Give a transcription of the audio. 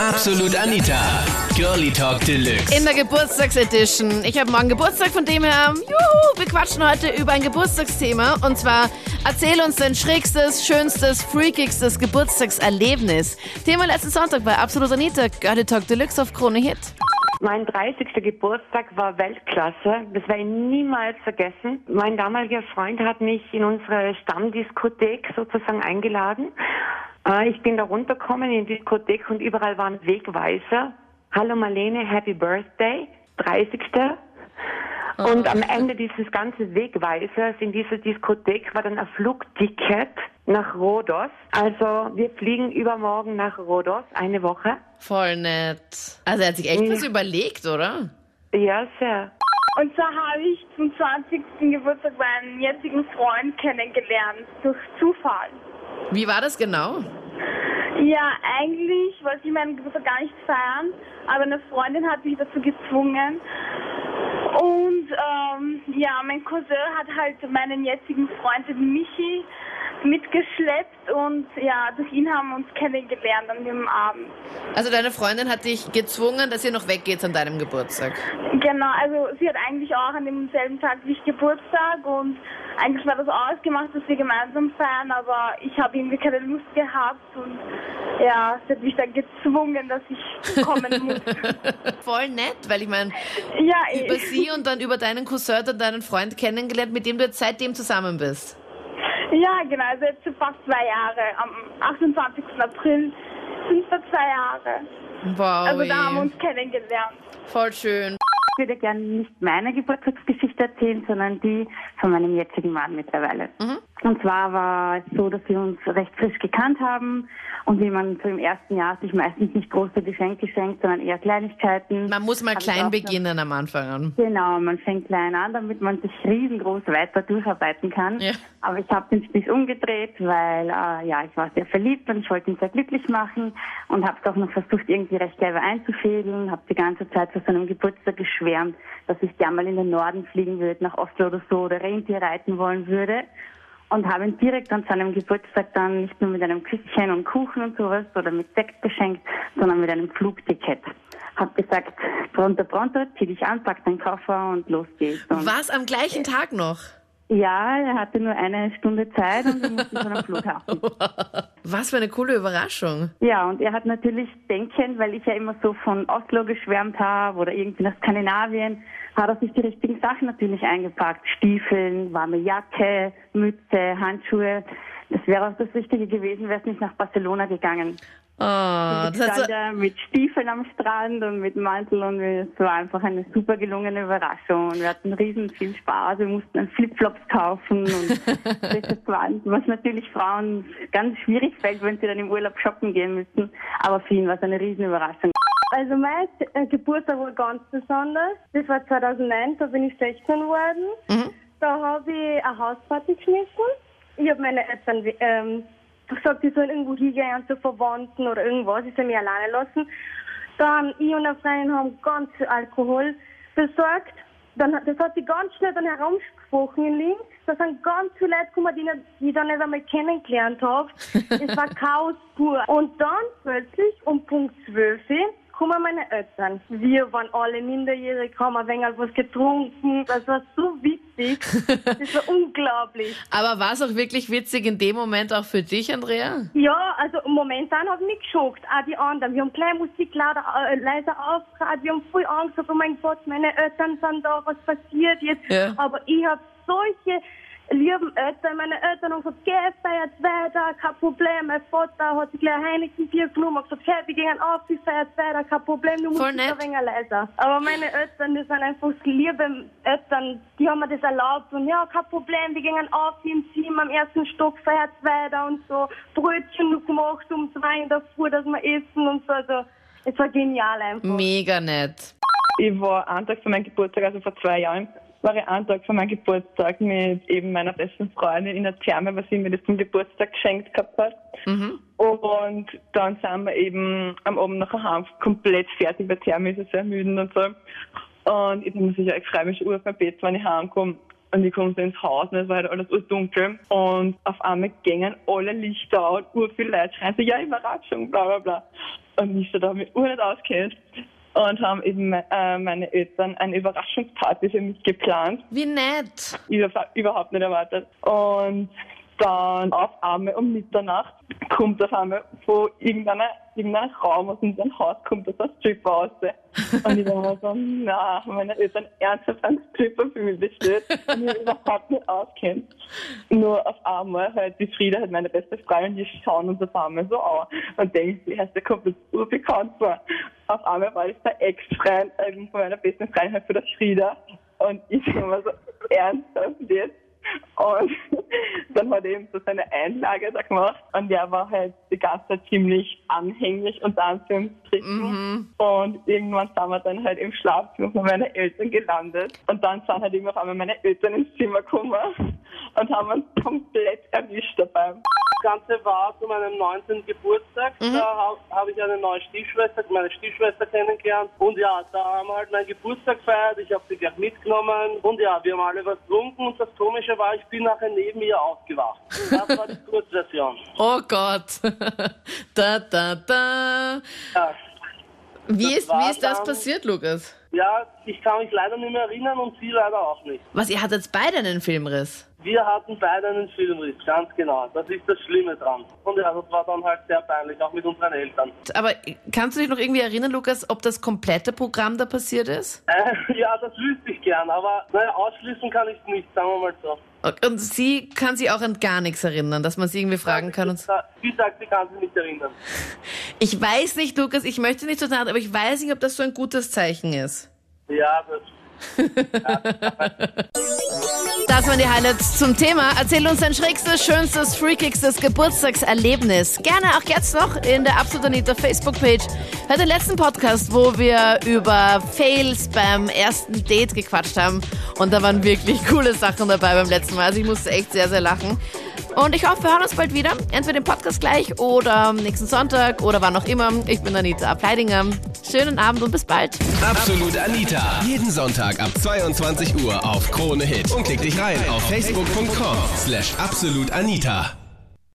Absolut Anita. Girlie Talk Deluxe. In der Geburtstagsedition. Ich habe morgen Geburtstag, von dem her, juhu, wir quatschen heute über ein Geburtstagsthema. Und zwar, erzähl uns dein schrägstes, schönstes, freakigstes Geburtstagserlebnis. Thema letzten Sonntag bei Absolut Anita. Girlie Talk Deluxe auf Krone Hit. Mein 30. Geburtstag war Weltklasse. Das werde ich niemals vergessen. Mein damaliger Freund hat mich in unsere Stammdiskothek sozusagen eingeladen. Äh, Ich bin da runtergekommen in die Diskothek und überall waren Wegweiser. Hallo Marlene, Happy Birthday, 30. Und am Ende dieses ganzen Wegweisers in dieser Diskothek war dann ein Flugticket nach Rhodos. Also wir fliegen übermorgen nach Rhodos, eine Woche. Voll nett. Also er hat sich echt was überlegt, oder? Ja, sehr. Und zwar habe ich zum 20. Geburtstag meinen jetzigen Freund kennengelernt, durch Zufall. Wie war das genau? Ja, eigentlich wollte ich meinen Geburtstag gar nicht feiern, aber eine Freundin hat mich dazu gezwungen. Und ähm, ja, mein Cousin hat halt meinen jetzigen Freund, den Michi, mitgeschleppt und ja, durch ihn haben wir uns kennengelernt an dem Abend. Also deine Freundin hat dich gezwungen, dass ihr noch weggeht an deinem Geburtstag. Genau, also sie hat eigentlich auch an demselben Tag wie ich Geburtstag und eigentlich war das ausgemacht, dass wir gemeinsam feiern, aber ich habe irgendwie keine Lust gehabt und ja, sie hat mich dann gezwungen, dass ich kommen muss. Voll nett, weil ich meine, ja, über ich, sie und dann über deinen Cousin und deinen Freund kennengelernt, mit dem du jetzt seitdem zusammen bist. ja, genau, also jetzt sind fast zwei Jahre. Am 28. April sind wir zwei Jahre. Wow. Also da haben wir uns kennengelernt. Voll schön. Ich würde gerne nicht meine Geburtstagsgeschichte erzählen, sondern die von meinem jetzigen Mann mittlerweile. Und zwar war es so, dass wir uns recht frisch gekannt haben und wie man so im ersten Jahr sich meistens nicht große Geschenke schenkt, sondern eher Kleinigkeiten. Man muss mal klein noch- beginnen am Anfang an. Genau, man fängt klein an, damit man sich riesengroß weiter durcharbeiten kann. Ja. Aber ich habe den Spieß umgedreht, weil äh, ja, ich war sehr verliebt und ich wollte ihn sehr glücklich machen und habe es auch noch versucht, irgendwie recht clever einzufädeln. Habe die ganze Zeit vor seinem Geburtstag geschwärmt, dass ich gerne mal in den Norden fliegen würde, nach Oslo oder so, oder Rentier reiten wollen würde. Und habe ihn direkt an seinem Geburtstag dann nicht nur mit einem Küsschen und Kuchen und sowas oder mit Sekt beschenkt, sondern mit einem Flugticket. Hab gesagt, pronto, pronto, zieh dich an, pack deinen Koffer und los geht's. Und Was am gleichen Tag noch? Ja, er hatte nur eine Stunde Zeit und wir mussten schon am Flughafen. Was für eine coole Überraschung. Ja, und er hat natürlich denkend, weil ich ja immer so von Oslo geschwärmt habe oder irgendwie nach Skandinavien, hat er sich die richtigen Sachen natürlich eingepackt. Stiefeln, warme Jacke, Mütze, Handschuhe. Das wäre auch das Richtige gewesen, wäre es nicht nach Barcelona gegangen. Oh, das ich so, stand da mit Stiefeln am Strand und mit Mantel und es war einfach eine super gelungene Überraschung. Und wir hatten riesen viel Spaß. Wir mussten dann Flipflops kaufen und frisches Gewand, was natürlich Frauen ganz schwierig fällt, wenn sie dann im Urlaub shoppen gehen müssen. Aber für ihn war es eine riesen Überraschung. Also mein äh, Geburtstag war ganz besonders. Das war 2009, da bin ich 16 geworden. Da habe ich eine Hausparty geschmissen. Ich habe meine Eltern ähm, gesagt, die sollen irgendwo hingehen zu Verwandten oder irgendwas. Ich soll mich alleine lassen. Dann ich und eine Freundin haben ganz viel Alkohol besorgt. Dann, das hat sich ganz schnell dann herumgesprochen in Linz. Da sind ganz viele Leute gekommen, die, nicht, die ich dann nicht einmal kennengelernt habe. es war Chaos pur. Und dann plötzlich um Punkt 12 kommen meine Eltern. Wir waren alle minderjährig, haben ein wenig was getrunken. Das war so witzig. Das war unglaublich. aber war es auch wirklich witzig in dem Moment auch für dich, Andrea? Ja, also momentan hat mich geschockt. Auch die anderen. Wir haben gleich Musik lauter, äh, leiser aufgehört. Wir haben voll Angst gehabt, oh mein Gott, meine Eltern sind da, was passiert jetzt? Ja. Aber ich habe solche lieben Eltern. Meine Eltern haben gesagt, geh, feiert weiter, kein Problem. Mein Vater hat sich gleich ein Heineken-Bier genommen und gesagt, hey, wir gehen auf, wir feiern weiter, kein Problem, du musst ein wenig leiser. Aber meine Eltern, die sind einfach liebe Eltern, die haben mir das erlaubt und ja, kein Problem, wir gehen auf im Zimmer am ersten Stock, feiert weiter und so. Brötchen noch gemacht um zwei in der Früh, dass wir essen und so. Also, es war genial einfach. Mega nett. Ich war einen Tag vor meinem Geburtstag, also vor zwei Jahren, war ich einen Tag vor meinem Geburtstag mit eben meiner besten Freundin in der Therme, was sie mir das zum Geburtstag geschenkt gehabt hat. Und dann sind wir eben am Abend nachher heim, komplett fertig, weil Therme ist ja sehr ermüdend und so. Und ich mir sicher, ich freue mich schon auf mein Bett, wenn ich heimkomme. Und ich komme so ins Haus und es war halt alles dunkel. Und auf einmal gingen alle Lichter und ur viele Leute schreien so, ja, Überraschung, bla bla bla. Und ich so da mich ur nicht auskennt und haben eben äh, meine Eltern eine Überraschungsparty für mich geplant. Wie nett. Ich habe überhaupt nicht erwartet. Und dann auf einmal um Mitternacht kommt auf einmal von irgendeiner, irgendeinem Raum aus unserem Haus kommt das ein Stripper raus. Und ich war so, na, meine Eltern ernsthaft einen Stripper für mich bestellt und ich überhaupt nicht auskennt. Nur auf einmal halt die Frieda, halt meine beste Freundin, die schauen uns auf einmal so an und denken, die heißt, der kommt jetzt urbekannt vor. Auf einmal war ich der Ex-Freund ähm, von meiner besten Freundin halt für das Frieda und ich war so ernsthaft jetzt und dann hat er eben so seine Einlage da gemacht und der war halt die ganze Zeit ziemlich anhänglich und Anführungsstrichen. Mhm. Und irgendwann sind wir dann halt im Schlafzimmer von meinen Eltern gelandet. Und dann sind halt immer auf einmal meine Eltern ins Zimmer gekommen und haben uns komplett erwischt dabei. Das Ganze war zu meinem 19. Geburtstag. Mhm. Da habe hab ich eine neue Stiefschwester, meine Stiefschwester kennengelernt. Und ja, da haben wir halt meinen Geburtstag gefeiert. Ich habe sie gleich mitgenommen. Und ja, wir haben alle was getrunken. Und das Komische war, ich bin nachher neben ihr aufgewacht. Das war die Kurzversion. oh Gott. da, da, da. Ja. Wie ist, wie ist das dann, passiert, Lukas? Ja, ich kann mich leider nicht mehr erinnern und sie leider auch nicht. Was, ihr hattet beide einen Filmriss? Wir hatten beide einen Filmriss, ganz genau. Das ist das Schlimme dran. Und ja, das war dann halt sehr peinlich, auch mit unseren Eltern. Aber kannst du dich noch irgendwie erinnern, Lukas, ob das komplette Programm da passiert ist? Äh, ja, das wüsste ich gern, aber naja, ausschließen kann ich es nicht, sagen wir mal so. Und sie kann sich auch an gar nichts erinnern, dass man sie irgendwie fragen kann. Und sie sagt, sie kann sich nicht erinnern. Ich weiß nicht, Lukas, ich möchte nicht so nahe, aber ich weiß nicht, ob das so ein gutes Zeichen ist. Ja, das das waren die Highlights zum Thema. Erzähl uns dein schrägstes, schönstes, freakigstes Geburtstagserlebnis. Gerne auch jetzt noch in der Absolut Anita Facebook-Page. Hör den letzten Podcast, wo wir über Fails beim ersten Date gequatscht haben. Und da waren wirklich coole Sachen dabei beim letzten Mal. Also ich musste echt sehr, sehr lachen. Und ich hoffe, wir hören uns bald wieder. Entweder im Podcast gleich oder nächsten Sonntag oder wann auch immer. Ich bin Anita Ableidinger. Schönen Abend und bis bald. Absolut Anita. Jeden Sonntag ab 22 Uhr auf Krone Hit. Und klick dich rein auf facebook.com slash absolutanita.